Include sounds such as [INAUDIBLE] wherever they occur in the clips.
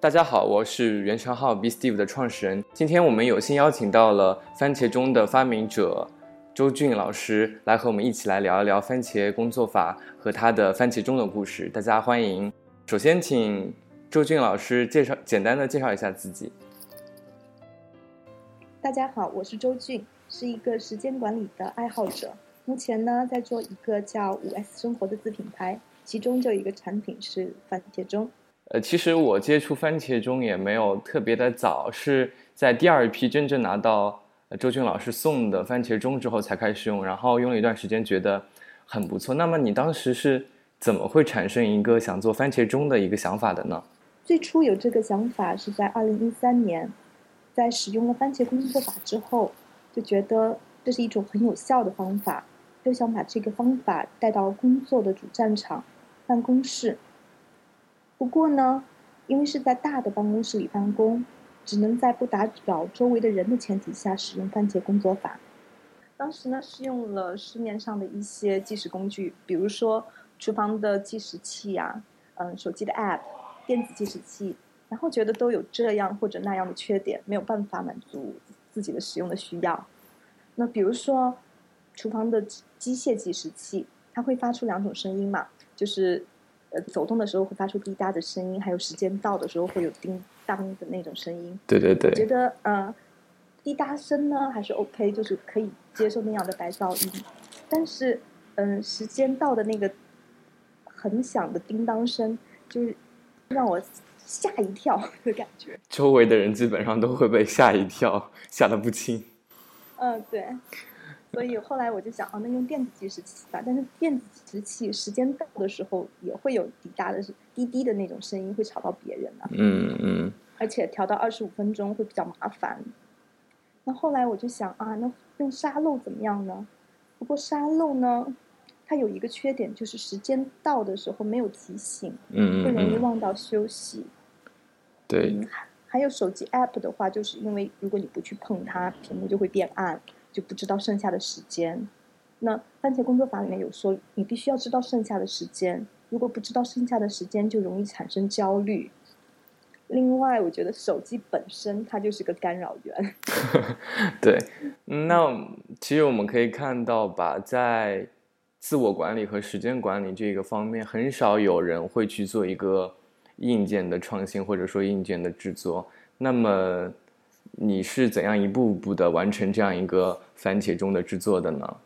大家好，我是原生号 B Steve 的创始人。今天我们有幸邀请到了番茄钟的发明者周俊老师来和我们一起来聊一聊番茄工作法和他的番茄钟的故事。大家欢迎。首先，请周俊老师介绍简单的介绍一下自己。大家好，我是周俊，是一个时间管理的爱好者。目前呢，在做一个叫五 S 生活的子品牌，其中就有一个产品是番茄钟。呃，其实我接触番茄钟也没有特别的早，是在第二批真正拿到周俊老师送的番茄钟之后才开始用，然后用了一段时间，觉得很不错。那么你当时是怎么会产生一个想做番茄钟的一个想法的呢？最初有这个想法是在二零一三年，在使用了番茄工作法之后，就觉得这是一种很有效的方法，就想把这个方法带到工作的主战场——办公室。不过呢，因为是在大的办公室里办公，只能在不打扰周围的人的前提下使用番茄工作法。当时呢，是用了市面上的一些计时工具，比如说厨房的计时器呀，嗯，手机的 App、电子计时器，然后觉得都有这样或者那样的缺点，没有办法满足自己的使用的需要。那比如说，厨房的机械计时器，它会发出两种声音嘛，就是。呃，走动的时候会发出滴答的声音，还有时间到的时候会有叮当的那种声音。对对对。我觉得呃，滴答声呢还是 OK，就是可以接受那样的白噪音。但是，嗯，时间到的那个很响的叮当声，就是让我吓一跳的感觉。周围的人基本上都会被吓一跳，吓得不轻。嗯，对。所以后来我就想，哦，那用电子计时器吧。但是电子计时器时间到的时候也会有滴答的、滴滴的那种声音，会吵到别人啊。嗯嗯。而且调到二十五分钟会比较麻烦。那后来我就想啊，那用沙漏怎么样呢？不过沙漏呢，它有一个缺点，就是时间到的时候没有提醒，嗯会容易忘到休息。对。还有手机 app 的话，就是因为如果你不去碰它，屏幕就会变暗。就不知道剩下的时间。那番茄工作法里面有说，你必须要知道剩下的时间。如果不知道剩下的时间，就容易产生焦虑。另外，我觉得手机本身它就是个干扰源。[LAUGHS] 对，那其实我们可以看到吧，在自我管理和时间管理这个方面，很少有人会去做一个硬件的创新，或者说硬件的制作。那么。你是怎样一步步的完成这样一个番茄钟的制作的呢？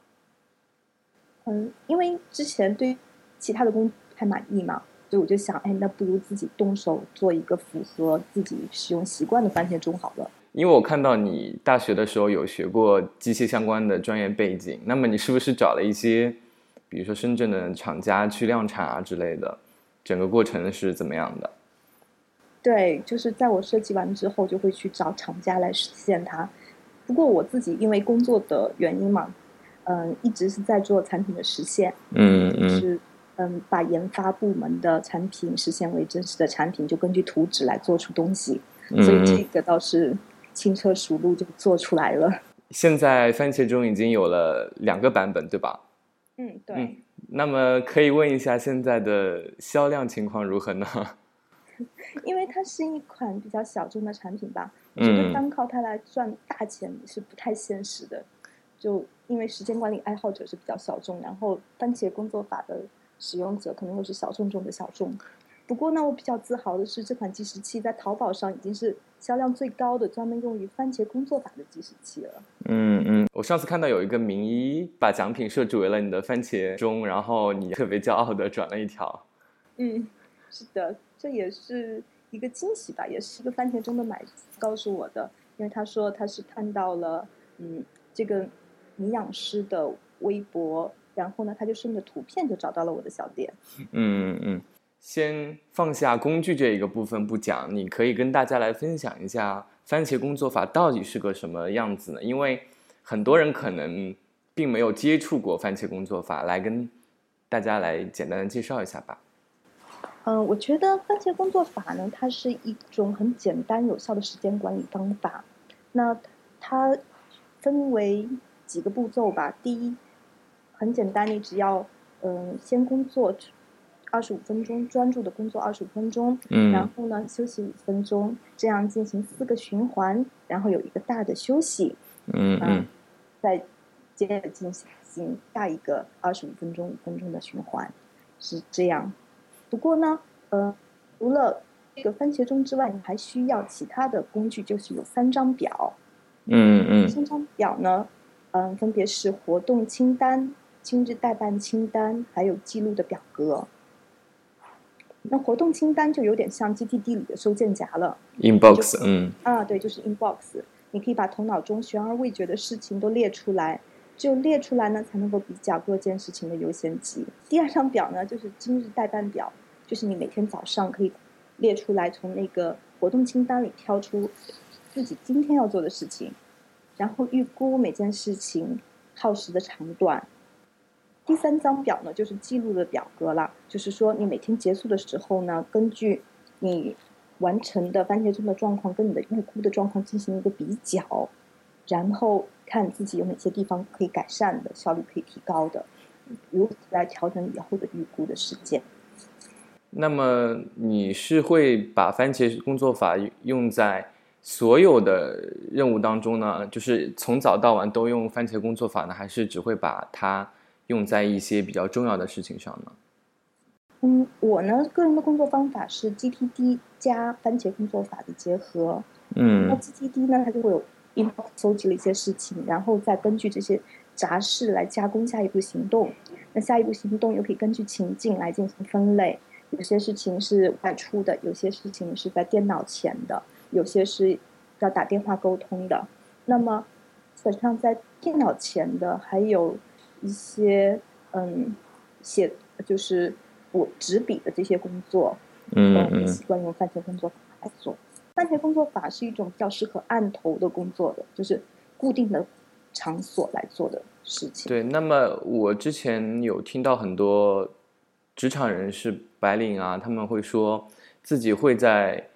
嗯，因为之前对其他的工还满意嘛，所以我就想，哎，那不如自己动手做一个符合自己使用习惯的番茄钟好了。因为我看到你大学的时候有学过机械相关的专业背景，那么你是不是找了一些，比如说深圳的厂家去量产啊之类的？整个过程是怎么样的？对，就是在我设计完之后，就会去找厂家来实现它。不过我自己因为工作的原因嘛，嗯，一直是在做产品的实现，嗯嗯，是嗯，把研发部门的产品实现为真实的产品，就根据图纸来做出东西。所以这个倒是轻车熟路就做出来了。[LAUGHS] 现在番茄钟已经有了两个版本，对吧？嗯，对。那么可以问一下现在的销量情况如何呢？因为它是一款比较小众的产品吧，我觉得单靠它来赚大钱是不太现实的。就因为时间管理爱好者是比较小众，然后番茄工作法的使用者可能又是小众中的小众。不过呢，我比较自豪的是，这款计时器在淘宝上已经是销量最高的专门用于番茄工作法的计时器了。嗯嗯，我上次看到有一个名医把奖品设置为了你的番茄钟，然后你特别骄傲的转了一条。嗯，是的。这也是一个惊喜吧，也是一个番茄钟的买告诉我的，因为他说他是看到了嗯这个营养师的微博，然后呢他就顺着图片就找到了我的小店。嗯嗯，先放下工具这一个部分不讲，你可以跟大家来分享一下番茄工作法到底是个什么样子呢？因为很多人可能并没有接触过番茄工作法，来跟大家来简单的介绍一下吧。嗯，我觉得番茄工作法呢，它是一种很简单有效的时间管理方法。那它分为几个步骤吧。第一，很简单，你只要嗯先工作二十五分钟，专注的工作二十五分钟，嗯然后呢休息五分钟，这样进行四个循环，然后有一个大的休息，嗯嗯再接着进行下一个二十五分钟、五分钟的循环，是这样。不过呢，呃，除了这个番茄钟之外，你还需要其他的工具，就是有三张表。嗯嗯三张表呢，嗯、分别是活动清单、今日代办清单，还有记录的表格。那活动清单就有点像 GTD 里的收件夹了。，inbox，嗯啊，对，就是 inbox，你可以把头脑中悬而未决的事情都列出来，只有列出来呢，才能够比较各件事情的优先级。第二张表呢，就是今日代办表，就是你每天早上可以列出来，从那个活动清单里挑出自己今天要做的事情，然后预估每件事情耗时的长短。第三张表呢，就是记录的表格了，就是说你每天结束的时候呢，根据你完成的番茄钟的状况跟你的预估的状况进行一个比较，然后看自己有哪些地方可以改善的，效率可以提高的，如此来调整以后的预估的时间。那么你是会把番茄工作法用在所有的任务当中呢？就是从早到晚都用番茄工作法呢，还是只会把它用在一些比较重要的事情上呢？嗯，我呢个人的工作方法是 GTD 加番茄工作法的结合。嗯那嗯 GTD 呢，它就会有 inbox 搜集了一些事情，然后再根据这些杂事来加工下一步行动。那下一步行动又可以根据情境来进行分类，有些事情是外出的，有些事情是在电脑前的，有些是要打电话沟通的。那么基本上在电脑前的，还有一些嗯写就是我执笔的这些工作，嗯习惯用番茄工作法来做。番茄工作法是一种比较适合案头的工作的，就是固定的场所来做的事情。对。那么我之前有听到很多职场人士、白领啊，他们会说自己会在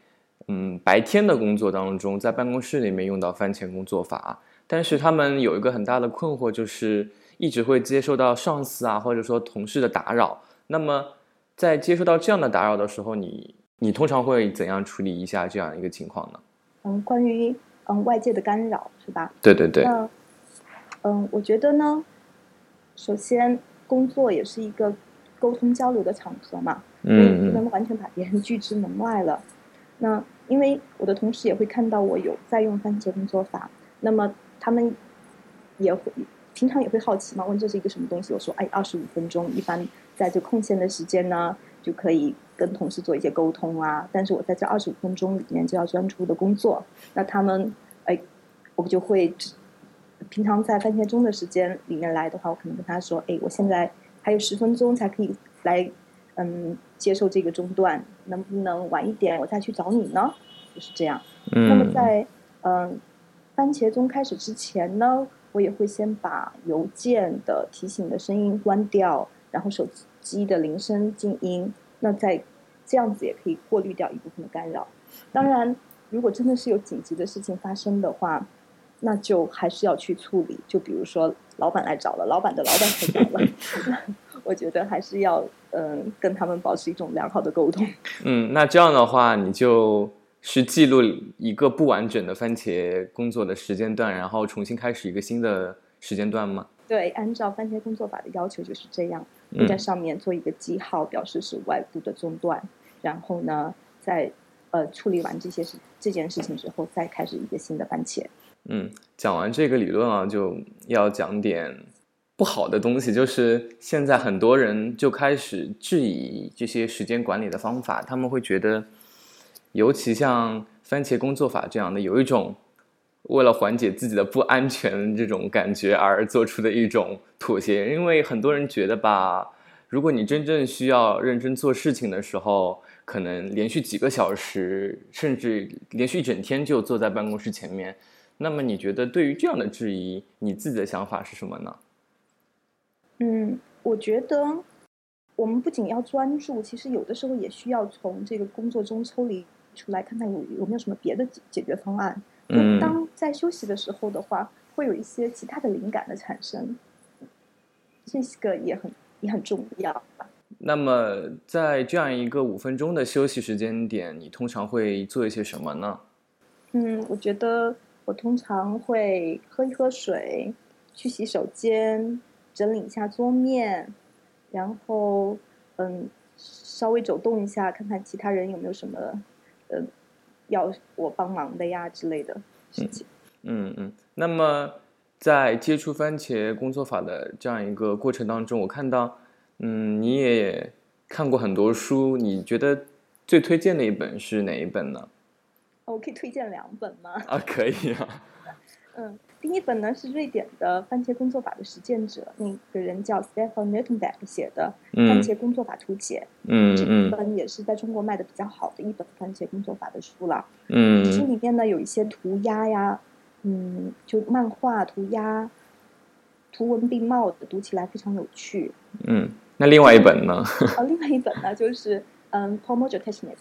嗯白天的工作当中，在办公室里面用到番茄工作法，但是他们有一个很大的困惑，就是一直会接受到上司啊或者说同事的打扰。那么在接受到这样的打扰的时候，你你通常会怎样处理一下这样一个情况呢？嗯，关于嗯外界的干扰是吧？对对对，那嗯，我觉得呢，首先工作也是一个沟通交流的场合嘛，嗯嗯不能完全把别人拒之门外了。那因为我的同事也会看到我有在用番茄工作法，那么他们也会平常也会好奇嘛，问这是一个什么东西？我说，哎，二十五分钟，一般在这空闲的时间呢，就可以跟同事做一些沟通啊。但是我在这二十五分钟里面就要专注的工作，那他们，哎，我就会平常在番茄钟的时间里面来的话，我可能跟他说，哎，我现在还有十分钟才可以来，嗯，接受这个中断，能不能晚一点我再去找你呢？就是这样。那么嗯在嗯番茄钟开始之前呢，我也会先把邮件的提醒的声音关掉，然后手机的铃声静音。那在这样子也可以过滤掉一部分的干扰。当然，如果真的是有紧急的事情发生的话，那就还是要去处理。就比如说老板来找了，老板的老板来找了，[LAUGHS] 那我觉得还是要嗯跟他们保持一种良好的沟通。嗯，那这样的话，你就是记录一个不完整的番茄工作的时间段，然后重新开始一个新的时间段吗？对，按照番茄工作法的要求就是这样，会在嗯上面做一个记号，表示是外部的中断。然后呢，在呃处理完这些事这件事情之后，再开始一个新的番茄。嗯，讲完这个理论啊，就要讲点不好的东西，就是现在很多人就开始质疑这些时间管理的方法，他们会觉得，尤其像番茄工作法这样的，有一种为了缓解自己的不安全这种感觉而做出的一种妥协，因为很多人觉得吧，如果你真正需要认真做事情的时候，可能连续几个小时，甚至连续一整天就坐在办公室前面。那么你觉得对于这样的质疑，你自己的想法是什么呢？嗯，我觉得我们不仅要专注，其实有的时候也需要从这个工作中抽离出来，看看有有没有什么别的解解决方案。就嗯当在休息的时候的话，会有一些其他的灵感的产生，这个也很也很重要吧。那么在这样一个五分钟的休息时间点，你通常会做一些什么呢？嗯，我觉得我通常会喝一喝水，去洗手间，整理一下桌面，然后嗯，稍微走动一下，看看其他人有没有什么呃要我帮忙的呀之类的事情。嗯嗯。那么在接触番茄工作法的这样一个过程当中，我看到。嗯，你也看过很多书，你觉得最推荐的一本是哪一本呢？我可以推荐两本吗？啊，可以啊。[LAUGHS] 嗯，第一本呢是瑞典的番茄工作法的实践者，那个人叫 Stefan n e t t e n b e c k 写的《番茄工作法图解》。嗯嗯。这本也是在中国卖的比较好的一本番茄工作法的书了。嗯。书里面呢有一些涂鸦呀，嗯，就漫画涂鸦，图文并茂的，读起来非常有趣。嗯。那另外一本呢？[LAUGHS] 哦，另外一本呢，就是嗯，Pomojo Technique，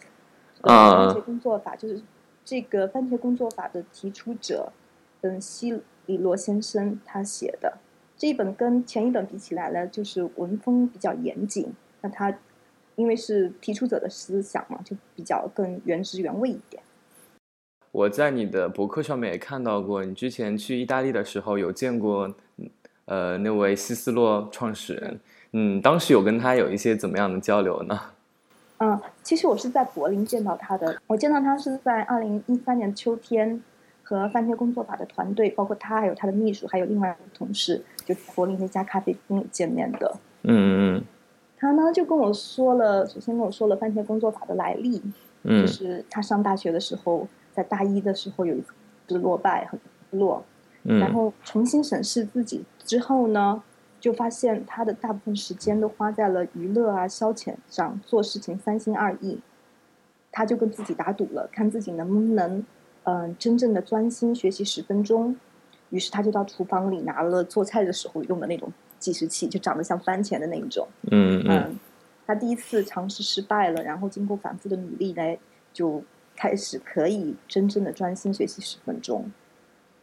番茄工作法，就是这个番茄工作法的提出者，嗯，西里罗先生他写的这一本跟前一本比起来呢，就是文风比较严谨。那他因为是提出者的思想嘛，就比较更原汁原味一点。我在你的博客上面也看到过，你之前去意大利的时候有见过，呃，那位西斯洛创始人。嗯，当时有跟他有一些怎么样的交流呢？嗯，其实我是在柏林见到他的。我见到他是在二零一三年秋天，和番茄工作法的团队，包括他还有他的秘书，还有另外一个同事，就柏林那家咖啡厅里见面的。嗯嗯。他呢就跟我说了，首先跟我说了番茄工作法的来历，嗯，就是他上大学的时候，在大一的时候有一次落败，很落，嗯，然后重新审视自己之后呢。就发现他的大部分时间都花在了娱乐啊、消遣上，做事情三心二意。他就跟自己打赌了，看自己能不能，嗯，真正的专心学习十分钟。于是他就到厨房里拿了做菜的时候用的那种计时器，就长得像番茄的那一种。嗯嗯。他第一次尝试失败了，然后经过反复的努力来，就开始可以真正的专心学习十分钟。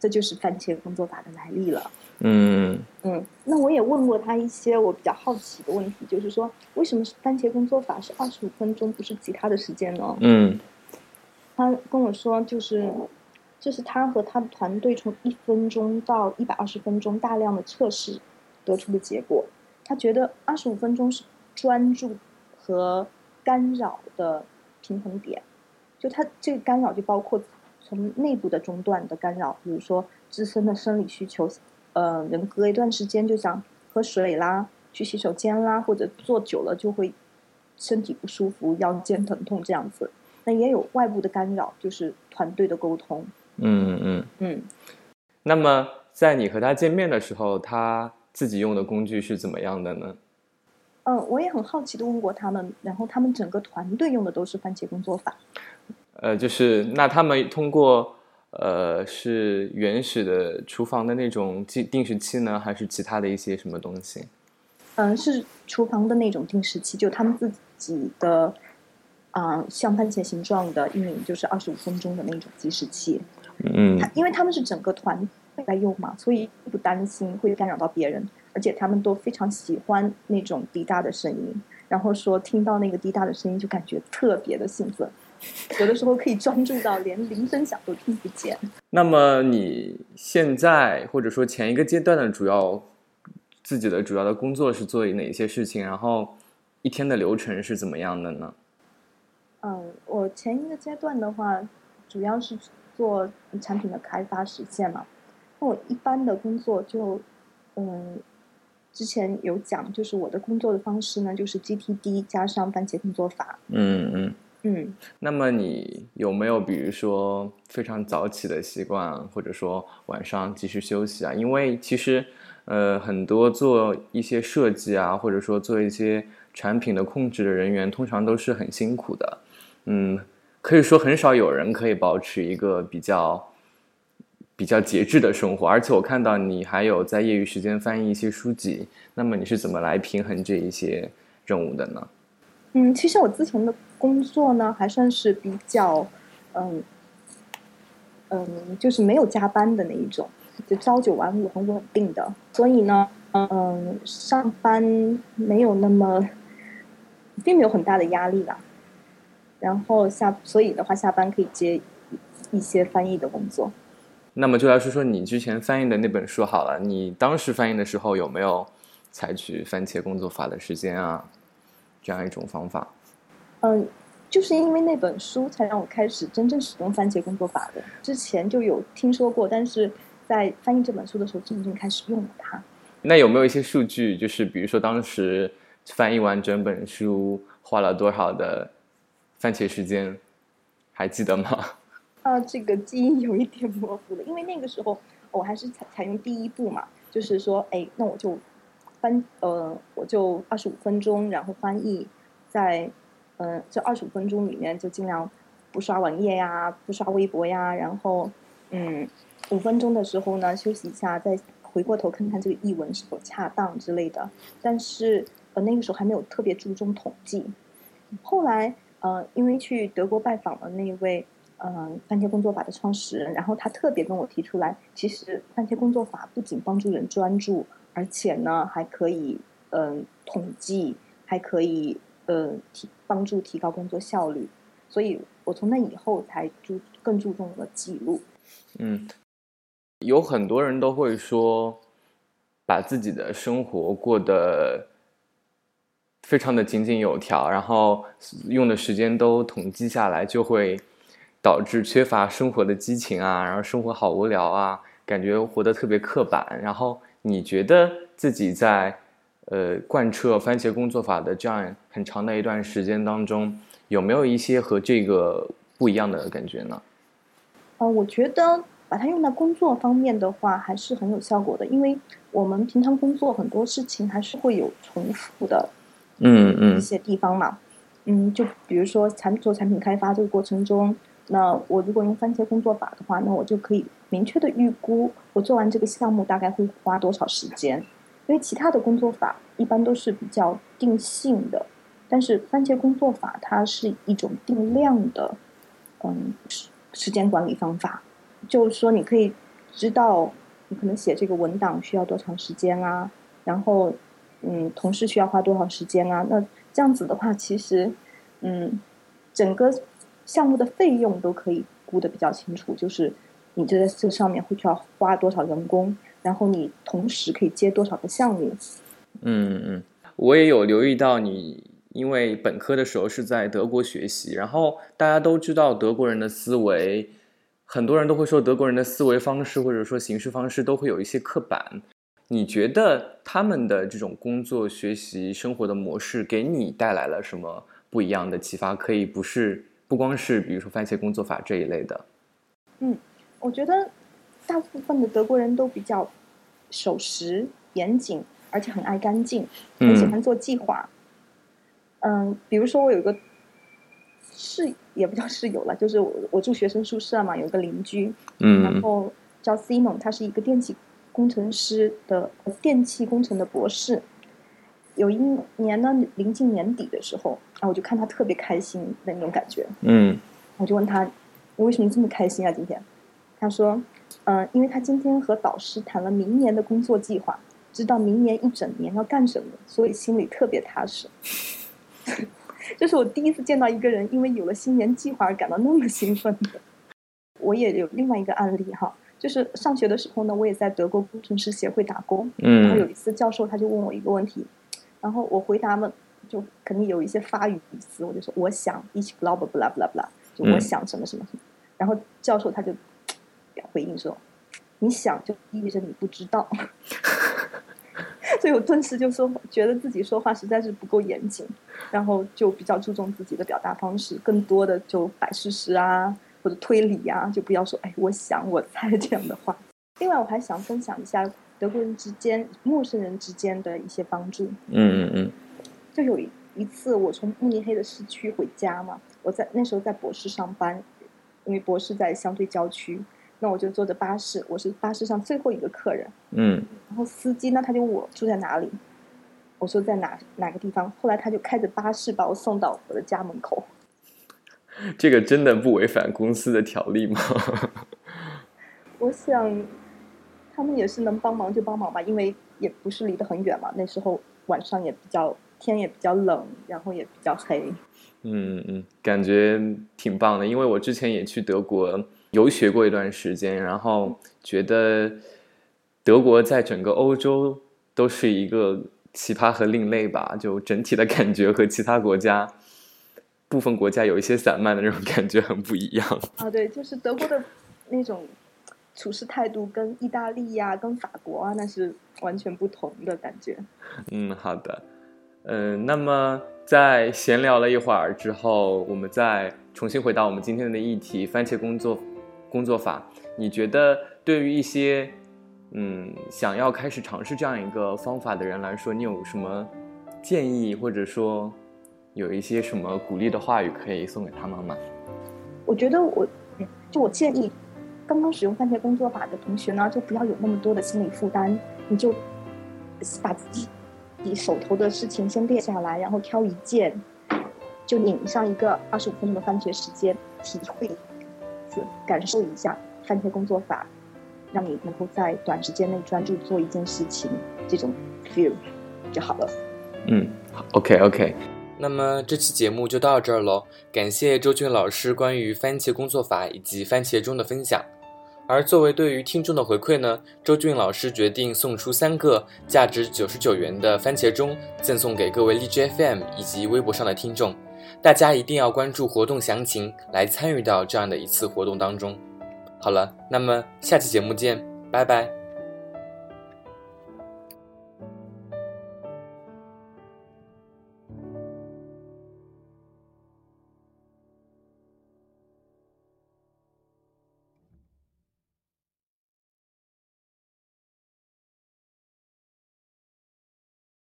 这就是番茄工作法的来历了。嗯嗯，那我也问过他一些我比较好奇的问题，就是说为什么番茄工作法是二十五分钟，不是其他的时间呢？嗯，他跟我说，就是这是他和他的团队从一分钟到一百二十分钟大量的测试得出的结果。他觉得二十五分钟是专注和干扰的平衡点，就他这个干扰就包括。从内部的中断的干扰，比如说自身的生理需求，呃，人隔一段时间就想喝水啦，去洗手间啦，或者坐久了就会身体不舒服、腰间疼痛这样子。那也有外部的干扰，就是团队的沟通。嗯嗯嗯。那么在你和他见面的时候，他自己用的工具是怎么样的呢？嗯，我也很好奇的问过他们，然后他们整个团队用的都是番茄工作法。呃，就是那他们通过呃是原始的厨房的那种定定时器呢，还是其他的一些什么东西？嗯，是厨房的那种定时器，就他们自己的啊，像番茄形状的一名就是二十五分钟的那种计时器。嗯，因为他们是整个团队在用嘛，所以不担心会干扰到别人，而且他们都非常喜欢那种滴答的声音，然后说听到那个滴答的声音就感觉特别的兴奋。有的时候可以专注到连铃声响都听不见。那么你现在或者说前一个阶段的主要自己的主要的工作是做哪些事情？然后一天的流程是怎么样的呢？嗯，我前一个阶段的话，主要是做产品的开发实现嘛。那我一般的工作就，嗯，之前有讲，就是我的工作的方式呢，就是 GTD 加上番茄工作法。嗯嗯。嗯，那么你有没有比如说非常早起的习惯，或者说晚上及时休息啊？因为其实，呃，很多做一些设计啊，或者说做一些产品的控制的人员，通常都是很辛苦的。嗯，可以说很少有人可以保持一个比较比较节制的生活。而且我看到你还有在业余时间翻译一些书籍，那么你是怎么来平衡这一些任务的呢？嗯，其实我自从的工作呢，还算是比较，嗯，嗯，就是没有加班的那一种，就朝九晚五，很稳定的。所以呢，嗯，上班没有那么并没有很大的压力啦。然后下，所以的话，下班可以接一些翻译的工作。那么就来说说你之前翻译的那本书好了。你当时翻译的时候有没有采取番茄工作法的时间啊这样一种方法？嗯，就是因为那本书才让我开始真正使用番茄工作法的。之前就有听说过，但是在翻译这本书的时候，真正开始用了它。那有没有一些数据？就是比如说当时翻译完整本书花了多少的？番茄时间还记得吗？[LAUGHS] 啊，这个记忆有一点模糊了，因为那个时候我还是采采用第一步嘛，就是说，哎，那我就翻，呃，我就二十五分钟，然后翻译，在嗯这二十五分钟里面就尽量不刷网页呀，不刷微博呀，然后嗯五分钟的时候呢休息一下，再回过头看看这个译文是否恰当之类的。但是呃那个时候还没有特别注重统计，后来。呃，因为去德国拜访了那位，嗯，番茄工作法的创始人，然后他特别跟我提出来，其实番茄工作法不仅帮助人专注，而且呢还可以，嗯，统计，还可以，呃，提帮助提高工作效率，所以我从那以后才注更注重了记录。嗯，有很多人都会说，把自己的生活过得。非常的井井有条，然后用的时间都统计下来，就会导致缺乏生活的激情啊，然后生活好无聊啊，感觉活得特别刻板。然后你觉得自己在呃贯彻番茄工作法的这样很长的一段时间当中，有没有一些和这个不一样的感觉呢？呃，我觉得把它用在工作方面的话，还是很有效果的，因为我们平常工作很多事情还是会有重复的。嗯嗯，一些地方嘛，嗯，就比如说产做产品开发这个过程中，那我如果用番茄工作法的话，那我就可以明确的预估我做完这个项目大概会花多少时间，因为其他的工作法一般都是比较定性的，但是番茄工作法它是一种定量的，嗯，时时间管理方法，就是说你可以知道你可能写这个文档需要多长时间啊，然后。嗯，同事需要花多少时间啊？那这样子的话，其实，嗯，整个项目的费用都可以估的比较清楚。就是你这这上面会需要花多少人工，然后你同时可以接多少个项目。嗯嗯，我也有留意到你，因为本科的时候是在德国学习，然后大家都知道德国人的思维，很多人都会说德国人的思维方式或者说行事方式都会有一些刻板。你觉得他们的这种工作、学习、生活的模式给你带来了什么不一样的启发？可以不是不光是比如说番茄工作法这一类的。嗯，我觉得大部分的德国人都比较守时、严谨，而且很爱干净，很喜欢做计划。嗯，比如说我有一个室，也不叫室友了，就是我我住学生宿舍嘛，有个邻居，嗯，然后叫 Simon，他是一个电气。工程师的电气工程的博士，有一年呢，临近年底的时候，啊，我就看他特别开心的那种感觉，嗯，我就问他，你为什么这么开心啊？今天，他说，嗯，因为他今天和导师谈了明年的工作计划，知道明年一整年要干什么，所以心里特别踏实。[LAUGHS] 这是我第一次见到一个人因为有了新年计划而感到那么兴奋的。我也有另外一个案例哈。就是上学的时候呢，我也在德国工程师协会打工。嗯。然后有一次教授他就问我一个问题，然后我回答嘛，就肯定有一些发语词，我就说我想一起 blah blah blah blah blah，就我想什么什么什么。然后教授他就回应说：“你想就意味着你不知道。[LAUGHS] ”所以我顿时就说，觉得自己说话实在是不够严谨，然后就比较注重自己的表达方式，更多的就摆事实啊。或者推理啊，就不要说哎，我想我猜 [LAUGHS] 这样的话。另外，我还想分享一下德国人之间、陌生人之间的一些帮助。嗯嗯嗯。就有一一次，我从慕尼黑的市区回家嘛，我在那时候在博士上班，因为博士在相对郊区，那我就坐着巴士，我是巴士上最后一个客人。嗯。然后司机呢，他就问我住在哪里，我说在哪哪个地方，后来他就开着巴士把我送到我的家门口。[LAUGHS] 这个真的不违反公司的条例吗？[LAUGHS] 我想，他们也是能帮忙就帮忙吧，因为也不是离得很远嘛。那时候晚上也比较天也比较冷，然后也比较黑。嗯嗯，感觉挺棒的，因为我之前也去德国游学过一段时间，然后觉得德国在整个欧洲都是一个奇葩和另类吧，就整体的感觉和其他国家部分国家有一些散漫的那种感觉很不一样。啊，对，就是德国的那种处事态度跟意大利呀、跟法国啊，那是完全不同的感觉。嗯，好的，嗯，那么。在闲聊了一会儿之后，我们再重新回到我们今天的议题——番茄工作工作法。你觉得对于一些嗯想要开始尝试这样一个方法的人来说，你有什么建议，或者说有一些什么鼓励的话语可以送给他们吗？我觉得我就我建议，刚刚使用番茄工作法的同学呢，就不要有那么多的心理负担，你就把自己。你手头的事情先列下来，然后挑一件，就拧上一个二十五分钟的番茄时间，体会，感受一下番茄工作法，让你能够在短时间内专注做一件事情，这种 feel 就好了。嗯，OK OK。那么这期节目就到这儿喽，感谢周俊老师关于番茄工作法以及番茄钟的分享。而作为对于听众的回馈呢，周俊老师决定送出三个价值九十九元的番茄钟，赠送给各位荔枝 FM 以及微博上的听众。大家一定要关注活动详情，来参与到这样的一次活动当中。好了，那么下期节目见，拜拜。